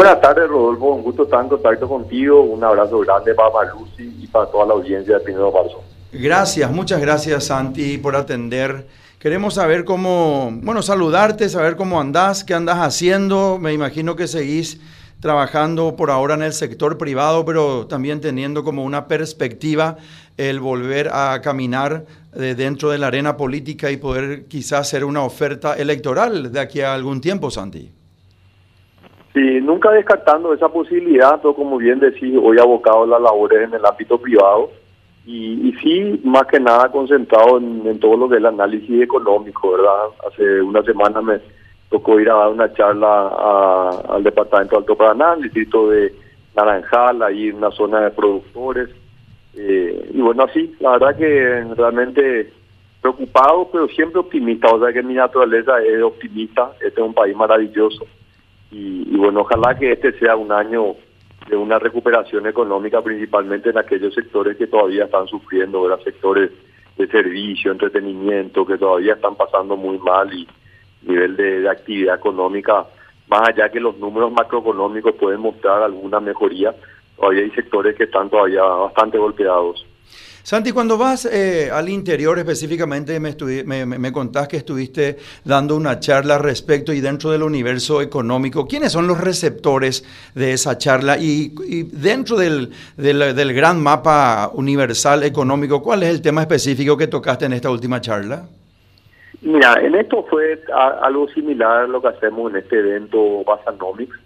buenas tardes, Rodolfo. Un gusto estar en contacto contigo. Un abrazo grande para Malusi y para toda la audiencia de Primero de. Gracias, muchas gracias, Santi, por atender. Queremos saber cómo, bueno, saludarte, saber cómo andás, qué andás haciendo. Me imagino que seguís trabajando por ahora en el sector privado, pero también teniendo como una perspectiva el volver a caminar eh, dentro de la arena política y poder quizás hacer una oferta electoral de aquí a algún tiempo, Santi. Sí, nunca descartando esa posibilidad, pero como bien decís, hoy abocado a las labores en el ámbito privado y, sí, más que nada concentrado en, todo lo que el análisis económico, ¿verdad? Hace una semana me tocó ir a dar una charla al departamento de Alto Paraná, al distrito de Naranjal, ahí en una zona de productores. Eh, y bueno, así, la verdad que realmente preocupado, pero siempre optimista. O sea que mi naturaleza es optimista. Este es un país maravilloso. Y, bueno, ojalá que este sea un año de una recuperación económica, principalmente en aquellos sectores que todavía están sufriendo, ¿verdad? sectores de servicio, entretenimiento, que todavía están pasando muy mal y nivel de, actividad económica, más allá que los números macroeconómicos pueden mostrar alguna mejoría, todavía hay sectores que están todavía bastante golpeados. Santi, cuando vas eh, al interior específicamente, me, me, me, contás que estuviste dando una charla respecto y dentro del universo económico, ¿quiénes son los receptores de esa charla? Y, dentro del, gran mapa universal económico, ¿cuál es el tema específico que tocaste en esta última charla? Mira, en esto fue algo similar a lo que hacemos en este evento Basanomics,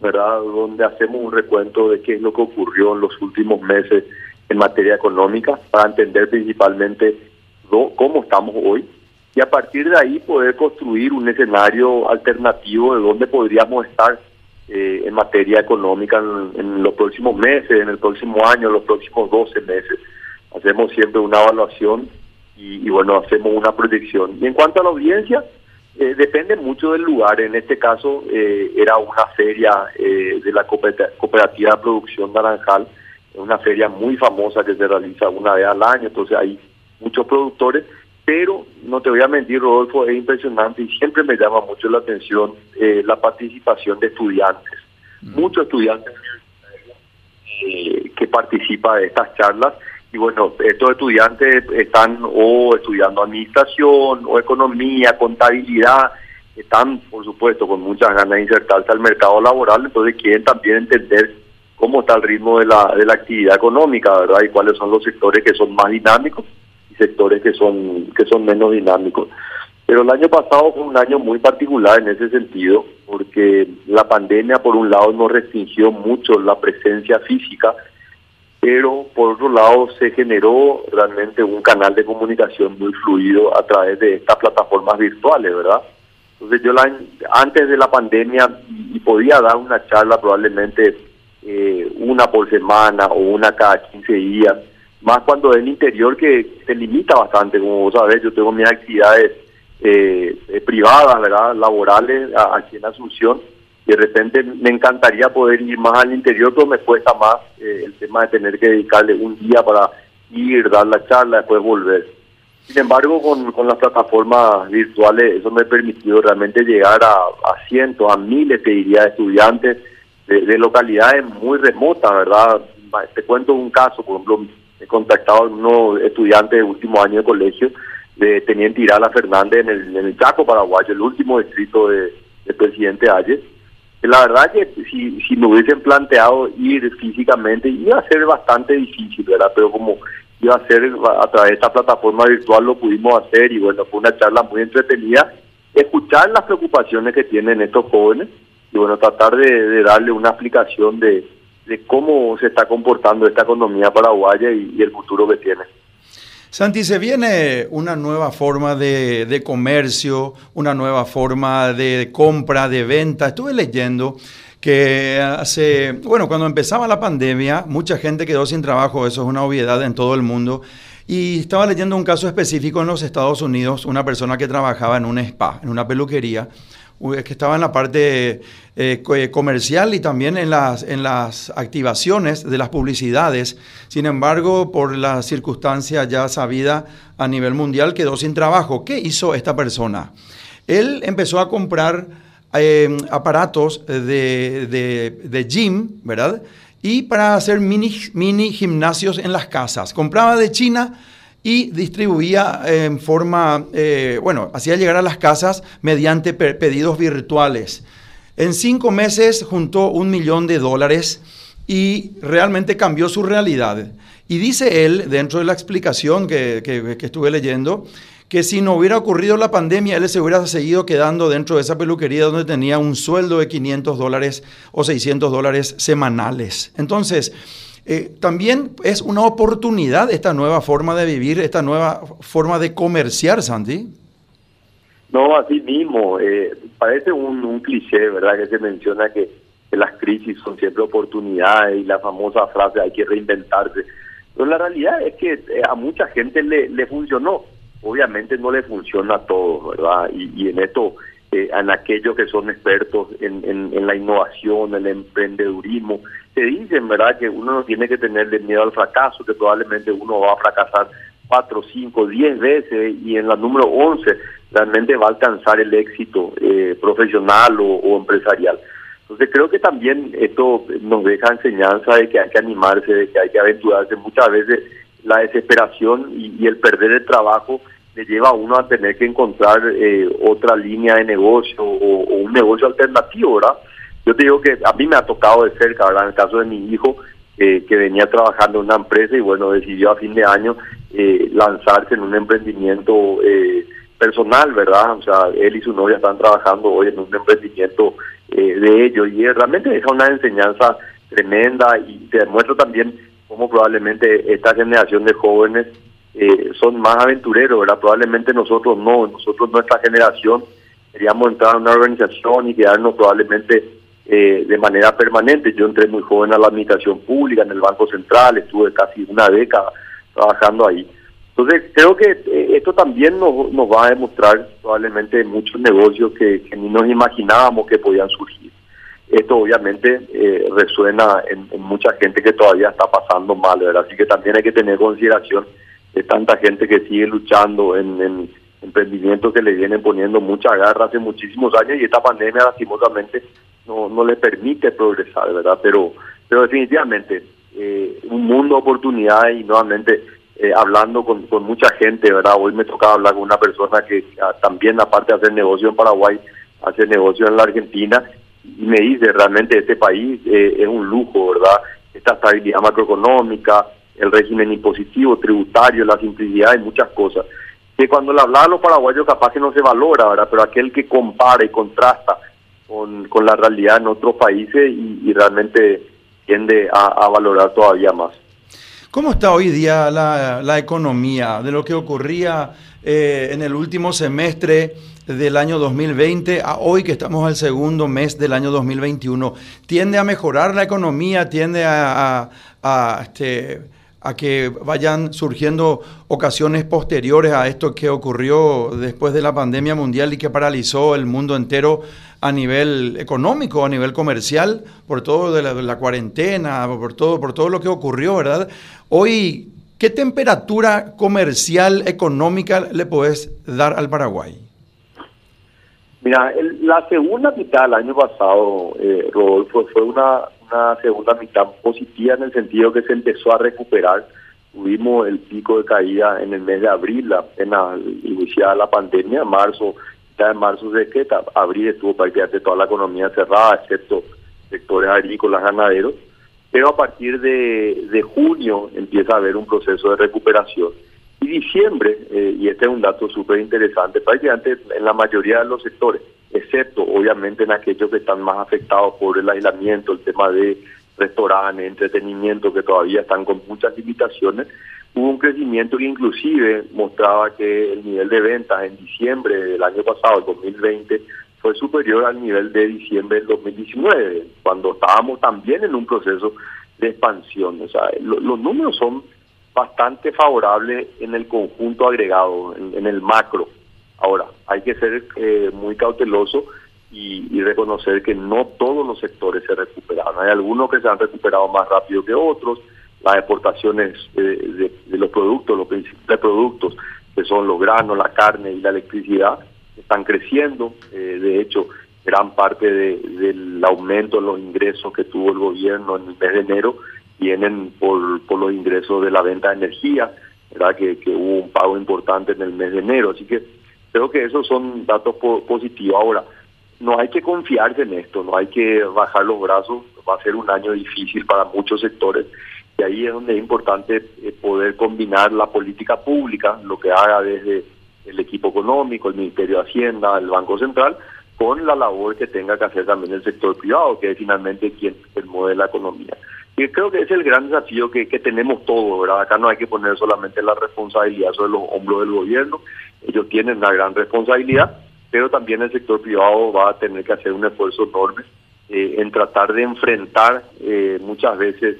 ¿verdad? Donde hacemos un recuento de qué es lo que ocurrió en los últimos meses en materia económica para entender principalmente cómo estamos hoy y a partir de ahí poder construir un escenario alternativo de dónde podríamos estar eh, en materia económica en, los próximos meses, en el próximo año, en los próximos 12 meses. Hacemos siempre una evaluación y, bueno, hacemos una proyección. Y en cuanto a la audiencia, eh, depende mucho del lugar. En este caso eh, era una feria de la cooperativa de producción naranjal es una feria muy famosa que se realiza una vez al año, entonces hay muchos productores, pero no te voy a mentir, Rodolfo, es impresionante y siempre me llama mucho la atención eh, la participación de estudiantes. Mm. Muchos estudiantes eh, que participan de estas charlas y bueno, estos estudiantes están o estudiando administración o economía, contabilidad, están por supuesto con muchas ganas de insertarse al mercado laboral, entonces quieren también entender cómo está el ritmo de la, de la actividad económica, ¿verdad? Y cuáles son los sectores que son más dinámicos y sectores que son, que son menos dinámicos. Pero el año pasado fue un año muy particular en ese sentido, porque la pandemia, por un lado, nos restringió mucho la presencia física, pero por otro lado se generó realmente un canal de comunicación muy fluido a través de estas plataformas virtuales, ¿verdad? Entonces yo la, antes de la pandemia y podía dar una charla probablemente eh, una por semana o una cada 15 días, más cuando es el interior que se limita bastante, como vos sabés, yo tengo mis actividades eh, eh, privadas, ¿verdad? laborales aquí en Asunción, de repente me encantaría poder ir más al interior, pero me cuesta más el tema de tener que dedicarle un día para ir, dar la charla, después volver. Sin embargo, con, con las plataformas virtuales, eso me ha permitido realmente llegar a, a cientos, a miles, te diría, de estudiantes, de, localidades muy remotas, ¿verdad? Te cuento un caso, por ejemplo, he contactado a unos estudiantes de último año de colegio de Teniente Irala Fernández en el, Chaco Paraguayo, el último distrito de, presidente Ayes. La verdad que si, si me hubiesen planteado ir físicamente iba a ser bastante difícil, ¿verdad? Pero como iba a ser a través de esta plataforma virtual lo pudimos hacer y bueno, fue una charla muy entretenida. Escuchar las preocupaciones que tienen estos jóvenes y bueno, tratar de, darle una explicación de, cómo se está comportando esta economía paraguaya y, el futuro que tiene. Santi, se viene una nueva forma de, de, comercio, una nueva forma de compra, de venta. Estuve leyendo que hace, bueno, cuando empezaba la pandemia, mucha gente quedó sin trabajo, eso es una obviedad en todo el mundo. Y estaba leyendo un caso específico en los Estados Unidos, una persona que trabajaba en un spa, en una peluquería, que estaba en la parte eh, eh, comercial y también en las, en las activaciones de las publicidades. Sin embargo, por la circunstancia ya sabida a nivel mundial, quedó sin trabajo. ¿Qué hizo esta persona? Él empezó a comprar eh, aparatos de, de, gym, ¿verdad? Y para hacer mini, mini gimnasios en las casas. Compraba de China y distribuía en forma, eh, bueno, hacía llegar a las casas mediante pedidos virtuales. En cinco meses juntó un millón de dólares y realmente cambió su realidad. Y dice él, dentro de la explicación que, que, estuve leyendo, que si no hubiera ocurrido la pandemia, él se hubiera seguido quedando dentro de esa peluquería donde tenía un sueldo de 500 dólares o 600 dólares semanales. Entonces, eh, también es una oportunidad esta nueva forma de vivir, esta nueva forma de comerciar, Santi. No, así mismo. Eh, parece un, cliché, ¿verdad? Que se menciona que, las crisis son siempre oportunidades y la famosa frase hay que reinventarse. Pero la realidad es que eh, a mucha gente le, funcionó. Obviamente no le funciona a todos, ¿verdad? Y, y en esto, eh, en aquellos que son expertos en, en, en, la innovación, el emprendedurismo, se dicen, ¿verdad? Que uno no tiene que tenerle miedo al fracaso, que probablemente uno va a fracasar cuatro, cinco, diez veces y en la número once realmente va a alcanzar el éxito eh, profesional o, o empresarial. Entonces creo que también esto nos deja enseñanza de que hay que animarse, de que hay que aventurarse. Muchas veces la desesperación y, el perder el trabajo le lleva a uno a tener que encontrar eh, otra línea de negocio o, un negocio alternativo, ¿verdad? Yo te digo que a mí me ha tocado de cerca, ¿verdad? En el caso de mi hijo, eh, que venía trabajando en una empresa y bueno, decidió a fin de año eh, lanzarse en un emprendimiento personal, ¿verdad? O sea, él y su novia están trabajando hoy en un emprendimiento eh, de ellos y realmente deja una enseñanza tremenda y te demuestra también cómo probablemente esta generación de jóvenes eh, son más aventureros, ¿verdad? Probablemente nosotros no, nosotros nuestra generación queríamos entrar a una organización y quedarnos probablemente eh, de manera permanente. Yo entré muy joven a la administración pública, en el Banco Central, estuve casi una década trabajando ahí. Entonces, creo que eh, esto también nos, nos va a demostrar probablemente muchos negocios que, ni nos imaginábamos que podían surgir. Esto obviamente eh, resuena en, mucha gente que todavía está pasando mal, ¿verdad? Así que también hay que tener consideración de tanta gente que sigue luchando en, en emprendimientos que le vienen poniendo mucha garra hace muchísimos años y esta pandemia lastimosamente no, no le permite progresar, ¿verdad? Pero, pero definitivamente eh, un mundo de oportunidades y nuevamente eh, hablando con, con, mucha gente, ¿verdad? Hoy me tocaba hablar con una persona que ah, también, aparte de hacer negocio en Paraguay, hace negocio en la Argentina y me dice, realmente este país eh, es un lujo, ¿verdad? Esta estabilidad macroeconómica, el régimen impositivo, tributario, la simplicidad y muchas cosas. Que cuando le hablaba a los paraguayos capaz que no se valora, ¿verdad? Pero aquel que compara y contrasta con, con la realidad en otros países y, realmente tiende a valorar todavía más. ¿Cómo está hoy día la, economía de lo que ocurría eh, en el último semestre del año 2020 a hoy que estamos al segundo mes del año 2021? ¿Tiende a mejorar la economía? ¿Tiende a, este, a que vayan surgiendo ocasiones posteriores a esto que ocurrió después de la pandemia mundial y que paralizó el mundo entero a nivel económico, a nivel comercial, por todo de la, cuarentena, por todo, por todo lo que ocurrió, ¿verdad? Hoy, ¿qué temperatura comercial, económica le puedes dar al Paraguay? Mira, la segunda mitad del año pasado, eh, Rodolfo, fue una, segunda mitad positiva en el sentido que se empezó a recuperar. Tuvimos el pico de caída en el mes de abril, apenas iniciada la pandemia, marzo ya en marzo de que abril estuvo prácticamente toda la economía cerrada, excepto sectores agrícolas, ganaderos, pero a partir de junio empieza a haber un proceso de recuperación. Y diciembre, eh, y este es un dato súper interesante, prácticamente en la mayoría de los sectores, excepto obviamente en aquellos que están más afectados por el aislamiento, el tema de restaurantes, entretenimiento, que todavía están con muchas limitaciones, hubo un crecimiento que inclusive mostraba que el nivel de ventas en diciembre del año pasado, el 2020, fue superior al nivel de diciembre del 2019, cuando estábamos también en un proceso de expansión. O sea, los números son bastante favorables en el conjunto agregado, en, el macro. Ahora, hay que ser eh, muy cauteloso y, reconocer que no todos los sectores se recuperaron. Hay algunos que se han recuperado más rápido que otros, las exportaciones de, los productos, los principales productos, que son los granos, la carne y la electricidad, están creciendo. Eh, de hecho, gran parte del aumento en los ingresos que tuvo el gobierno en el mes de enero vienen por, por los ingresos de la venta de energía, ¿verdad? Que, hubo un pago importante en el mes de enero. Así que creo que esos son datos positivos. Ahora, no hay que confiarse en esto, no hay que bajar los brazos, va a ser un año difícil para muchos sectores y ahí es donde es importante eh, poder combinar la política pública, lo que haga desde el equipo económico, el Ministerio de Hacienda, el Banco Central, con la labor que tenga que hacer también el sector privado, que es finalmente quien mueve la economía. Y creo que es el gran desafío que, que tenemos todos, ¿verdad? Acá no hay que poner solamente la responsabilidad sobre los hombros del gobierno, ellos tienen una gran responsabilidad, pero también el sector privado va a tener que hacer un esfuerzo enorme eh, en tratar de enfrentar eh, muchas veces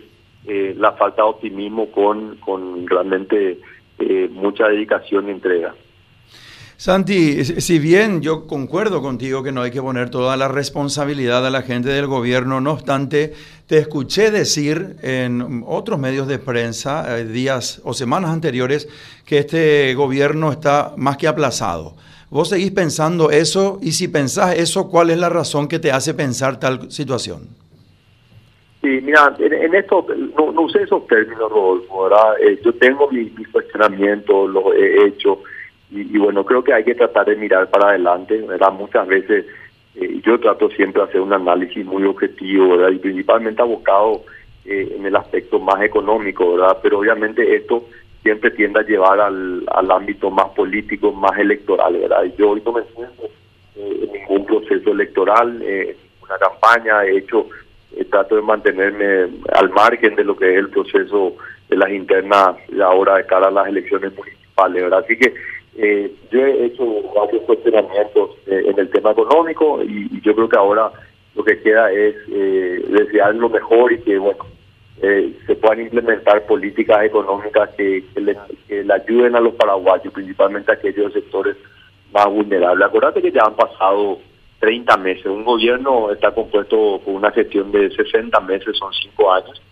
eh, la falta de optimismo con, con realmente mucha dedicación y entrega. Santi, si bien yo concuerdo contigo que no hay que poner toda la responsabilidad a la gente del gobierno, no obstante, te escuché decir en otros medios de prensa días o semanas anteriores que este gobierno está más que aplazado. ¿Vos seguís pensando eso? Y si pensás eso, ¿cuál es la razón que te hace pensar tal situación? Sí, mira, en, esto no, usé esos términos, Rodolfo, ¿verdad? Eh, yo tengo mis mi cuestionamientos, los he hecho, y, bueno, creo que hay que tratar de mirar para adelante, ¿verdad? Muchas veces eh, yo trato siempre de hacer un análisis muy objetivo, ¿verdad? Y principalmente abocado eh, en el aspecto más económico, ¿verdad? Pero obviamente esto siempre tiende a llevar al, al ámbito más político, más electoral, ¿verdad? Y yo hoy no me siento eh, en ningún proceso electoral, eh, una campaña, he hecho, trato de mantenerme al margen de lo que es el proceso de las internas ahora de cara a las elecciones municipales, ¿verdad? Así que eh, yo he hecho varios cuestionamientos en el tema económico y, yo creo que ahora lo que queda es desear lo mejor y que, bueno, eh, se puedan implementar políticas económicas que, le, ayuden a los paraguayos, principalmente a aquellos sectores más vulnerables. Acuérdate que ya han pasado 30 meses. Un gobierno está compuesto con una gestión de 60 meses, son 5 años,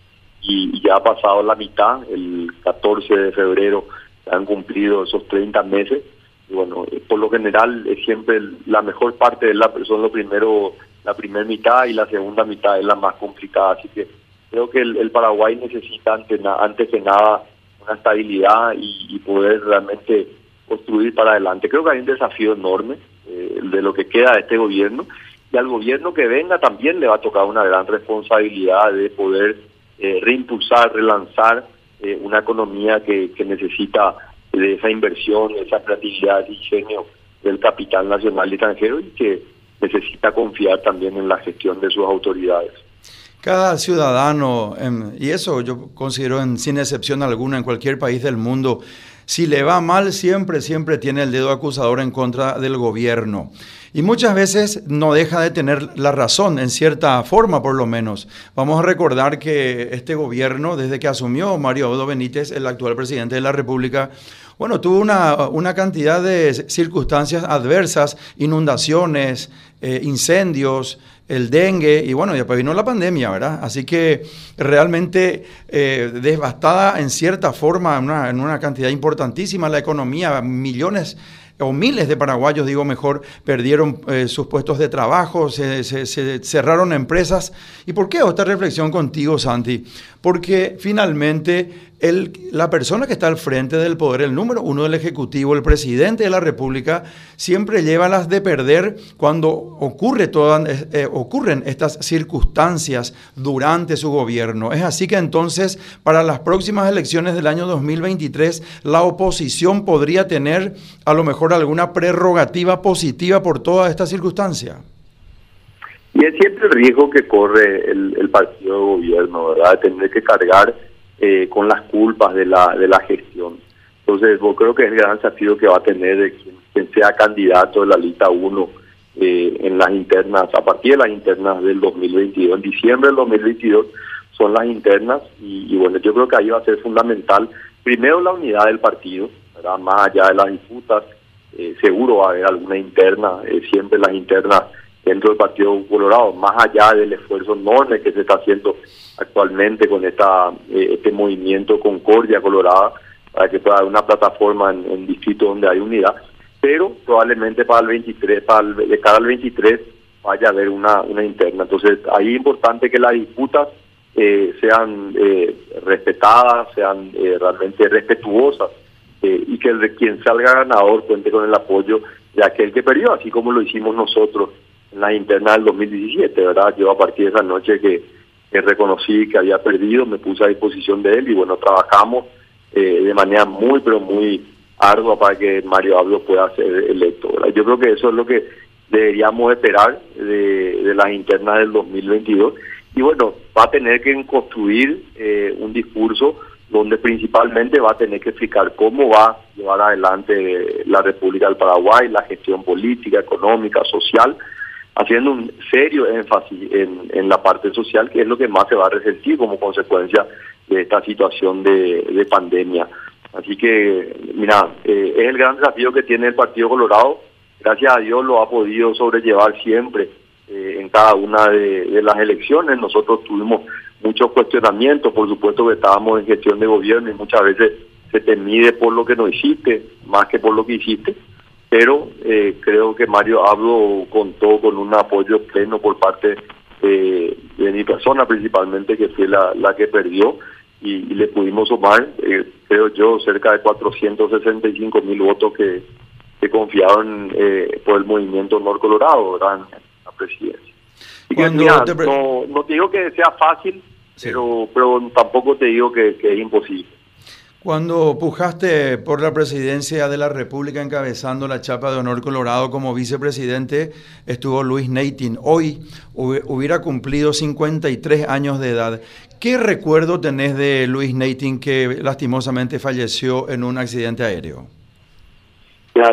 y, ya ha pasado la mitad. El 14 de febrero han cumplido esos 30 meses. Y bueno, eh, por lo general es siempre la mejor parte de la persona, lo primero, la primera mitad y la segunda mitad es la más complicada. Así que creo que el, Paraguay necesita antes, antes que nada una estabilidad y, poder realmente construir para adelante. Creo que hay un desafío enorme eh, de lo que queda de este gobierno y al gobierno que venga también le va a tocar una gran responsabilidad de poder eh, reimpulsar, relanzar eh, una economía que, necesita de esa inversión, esa creatividad, diseño del capital nacional y extranjero y que necesita confiar también en la gestión de sus autoridades. Cada ciudadano, y eso yo considero en, sin excepción alguna en cualquier país del mundo, si le va mal siempre, siempre tiene el dedo acusador en contra del gobierno. Y muchas veces no deja de tener la razón, en cierta forma por lo menos. Vamos a recordar que este gobierno, desde que asumió Mario Odo Benítez, el actual presidente de la República, bueno, tuvo una, una cantidad de circunstancias adversas, inundaciones, eh, incendios, el dengue y bueno, después vino la pandemia, ¿verdad? Así que realmente eh, devastada en cierta forma, en una, cantidad importantísima la economía, millones o miles de paraguayos, digo mejor, perdieron eh, sus puestos de trabajo, se, cerraron empresas. ¿Y por qué esta reflexión contigo, Santi? Porque finalmente el, la persona que está al frente del poder, el número uno del Ejecutivo, el presidente de la República, siempre lleva las de perder cuando ocurre todas, eh, eh, ocurren estas circunstancias durante su gobierno. Es así que entonces, para las próximas elecciones del año 2023, la oposición podría tener a lo mejor alguna prerrogativa positiva por toda esta circunstancia. Y es siempre el riesgo que corre el partido de gobierno, ¿verdad? De tener que cargar eh, con las culpas de la, de la gestión. Entonces, yo creo que es el gran desafío que va a tener quien, sea candidato de la lista 1 eh, en las internas, a partir de las internas del 2022. En diciembre del 2022 son las internas y, bueno, yo creo que ahí va a ser fundamental, primero la unidad del partido, más allá de las disputas, eh, seguro va a haber alguna interna, siempre las internas dentro del Partido Colorado, más allá del esfuerzo enorme que se está haciendo actualmente con esta eh, este movimiento Concordia Colorada, para que pueda haber una plataforma en, en distritos donde hay unidad, pero probablemente para el 23, para el, de cara al 23 vaya a haber una, una interna. Entonces, ahí es importante que las disputas eh, sean eh, respetadas, sean eh, realmente respetuosas y que el, quien salga ganador cuente con el apoyo de aquel que perdió, así como lo hicimos nosotros la interna del 2017, ¿verdad? Yo a partir de esa noche que, reconocí que había perdido, me puse a disposición de él y bueno, trabajamos de manera muy, pero muy ardua para que Mario Abdo pueda ser electo. Yo creo que eso es lo que deberíamos esperar de, de las internas del 2022 y bueno, va a tener que construir eh, un discurso donde principalmente va a tener que explicar cómo va a llevar adelante la República del Paraguay, la gestión política, económica, social, haciendo un serio énfasis en, la parte social, que es lo que más se va a resentir como consecuencia de esta situación de, pandemia. Así que, mira, eh, es el gran desafío que tiene el Partido Colorado. Gracias a Dios lo ha podido sobrellevar siempre eh, en cada una de, las elecciones. Nosotros tuvimos muchos cuestionamientos, por supuesto que estábamos en gestión de gobierno y muchas veces se te mide por lo que no hiciste, más que por lo que hiciste, pero eh, creo que Mario Abdo contó con un apoyo pleno por parte de mi persona principalmente, que fue la, la que perdió, y, le pudimos sumar, eh, creo yo, cerca de 465 mil votos que, que confiaron por el movimiento Nor Colorado, ¿verdad? presidencia. no, no te digo que sea fácil, pero, pero tampoco te digo que, es imposible. Cuando pujaste por la presidencia de la República encabezando la chapa de honor Colorado como vicepresidente, estuvo Luis Neitin. Hoy hubiera cumplido 53 años de edad. ¿Qué recuerdo tenés de Luis Neitin que lastimosamente falleció en un accidente aéreo?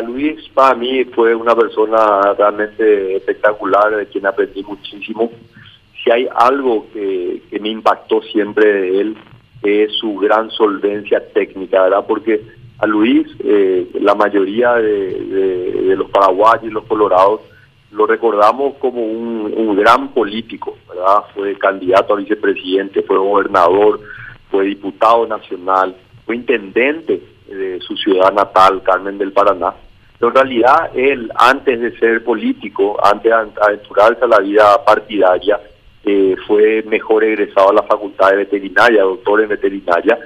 Luis para mí fue una persona realmente espectacular, de quien aprendí muchísimo. Si hay algo que, me impactó siempre de él, es su gran solvencia técnica, ¿verdad? Porque a Luis, eh, la mayoría de, los paraguayos y los colorados lo recordamos como un, un gran político, ¿verdad? Fue candidato a vicepresidente, fue gobernador, fue diputado nacional, fue intendente de su ciudad natal, Carmen del Paraná. Pero en realidad él, antes de ser político, antes de aventurarse a la vida partidaria, eh, fue mejor egresado a la Facultad de Veterinaria, doctor en veterinaria,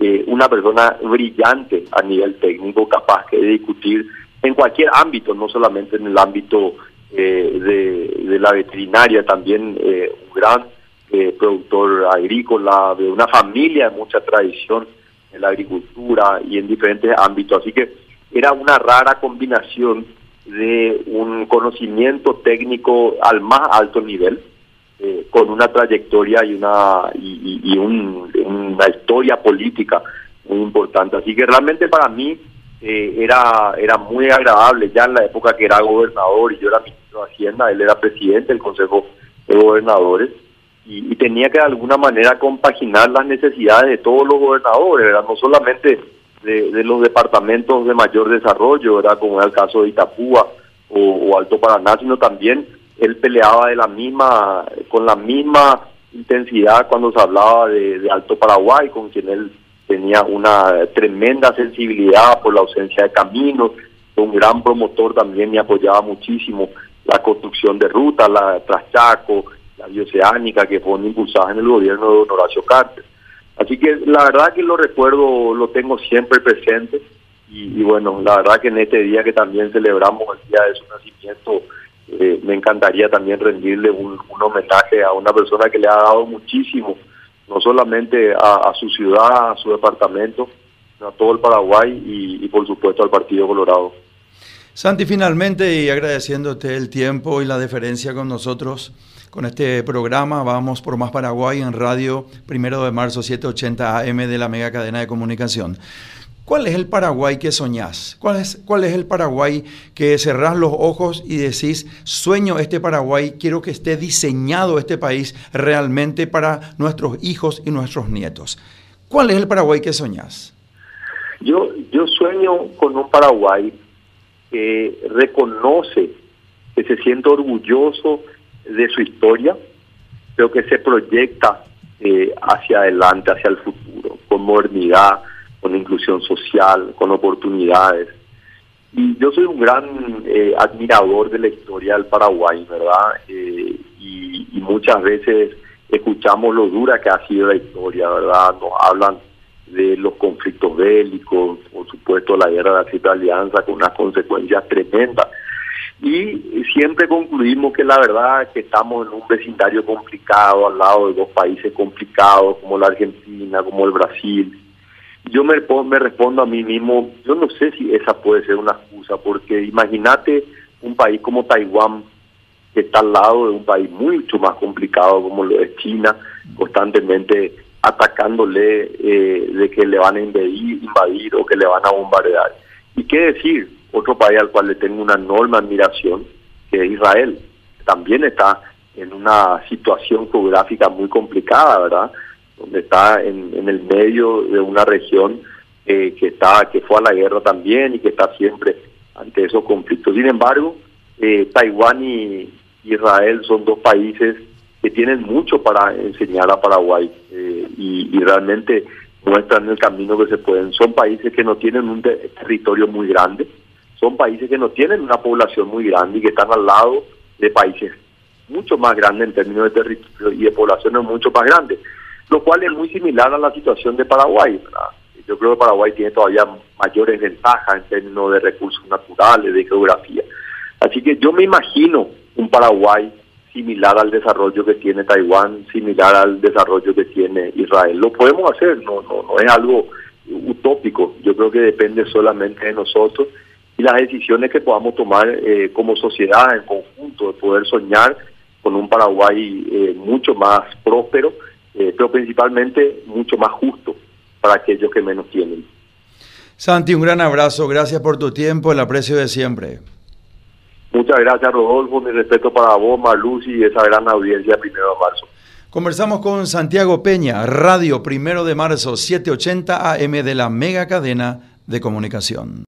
eh, una persona brillante a nivel técnico, capaz de discutir en cualquier ámbito, no solamente en el ámbito eh, de, la veterinaria, también un gran productor agrícola, de una familia de mucha tradición en la agricultura y en diferentes ámbitos. Así que era una rara combinación de un conocimiento técnico al más alto nivel, eh, con una trayectoria y una y, una historia política muy importante. Así que realmente para mí eh, era era muy agradable ya en la época que era gobernador y yo era ministro de Hacienda, él era presidente del Consejo de Gobernadores y, tenía que de alguna manera compaginar las necesidades de todos los gobernadores, no solamente de, los departamentos de mayor desarrollo, ¿verdad? como era el caso de Itapúa o, Alto Paraná, sino también él peleaba de la misma, con la misma intensidad cuando se hablaba de, Alto Paraguay, con quien él tenía una tremenda sensibilidad por la ausencia de caminos, un gran promotor también me apoyaba muchísimo la construcción de rutas, la Traschaco, la bioceánica que fueron impulsadas en el gobierno de Don Horacio Carter. Así que la verdad que lo recuerdo, lo tengo siempre presente y, bueno, la verdad que en este día que también celebramos el día de su nacimiento, eh, me encantaría también rendirle un, homenaje a una persona que le ha dado muchísimo, no solamente a, su ciudad, a su departamento, a todo el Paraguay y por supuesto al Partido Colorado. Santi, finalmente y agradeciéndote el tiempo y la deferencia con nosotros, con este programa, vamos por Más Paraguay en radio, primero de marzo, 780 AM de la mega cadena de comunicación. ¿Cuál es el Paraguay que soñás? ¿Cuál es, ¿Cuál es el Paraguay que cerrás los ojos y decís, sueño este Paraguay, quiero que esté diseñado este país realmente para nuestros hijos y nuestros nietos? ¿Cuál es el Paraguay que soñás? Yo, yo sueño con un Paraguay que reconoce, que se siente orgulloso de su historia, pero que se proyecta eh, hacia adelante, hacia el futuro, con modernidad, con inclusión social, con oportunidades. Y yo soy un gran eh, admirador de la historia del Paraguay, ¿verdad? Eh, y, muchas veces escuchamos lo dura que ha sido la historia, ¿verdad? Nos hablan de los conflictos bélicos, por supuesto la guerra de la Triple Alianza con unas consecuencias tremendas. Y siempre concluimos que la verdad que estamos en un vecindario complicado, al lado de dos países complicados como la Argentina, como el Brasil, yo me, respondo a mí mismo, yo no sé si esa puede ser una excusa, porque imagínate un país como Taiwán, que está al lado de un país mucho más complicado como lo es China, constantemente atacándole eh, de que le van a invadir, invadir o que le van a bombardear. ¿Y qué decir? Otro país al cual le tengo una enorme admiración, que es Israel. También está en una situación geográfica muy complicada, ¿verdad? Donde está en, en el medio de una región eh, que está que fue a la guerra también y que está siempre ante esos conflictos. Sin embargo, eh, Taiwán y Israel son dos países que tienen mucho para enseñar a Paraguay eh, y, y, realmente muestran el camino que se pueden. Son países que no tienen un territorio muy grande, son países que no tienen una población muy grande y que están al lado de países mucho más grandes en términos de territorio y de poblaciones mucho más grandes lo cual es muy similar a la situación de Paraguay. Yo creo que Paraguay tiene todavía mayores ventajas en términos de recursos naturales, de geografía. Así que yo me imagino un Paraguay similar al desarrollo que tiene Taiwán, similar al desarrollo que tiene Israel. Lo podemos hacer, no, no, no es algo utópico. Yo creo que depende solamente de nosotros y las decisiones que podamos tomar eh, como sociedad en conjunto, de poder soñar con un Paraguay eh, mucho más próspero eh, pero principalmente mucho más justo para aquellos que menos tienen. Santi, un gran abrazo, gracias por tu tiempo, el aprecio de siempre. Muchas gracias, Rodolfo, mi respeto para vos, Marluz y esa gran audiencia primero de marzo. Conversamos con Santiago Peña, Radio Primero de Marzo, 780 AM de la mega cadena de comunicación.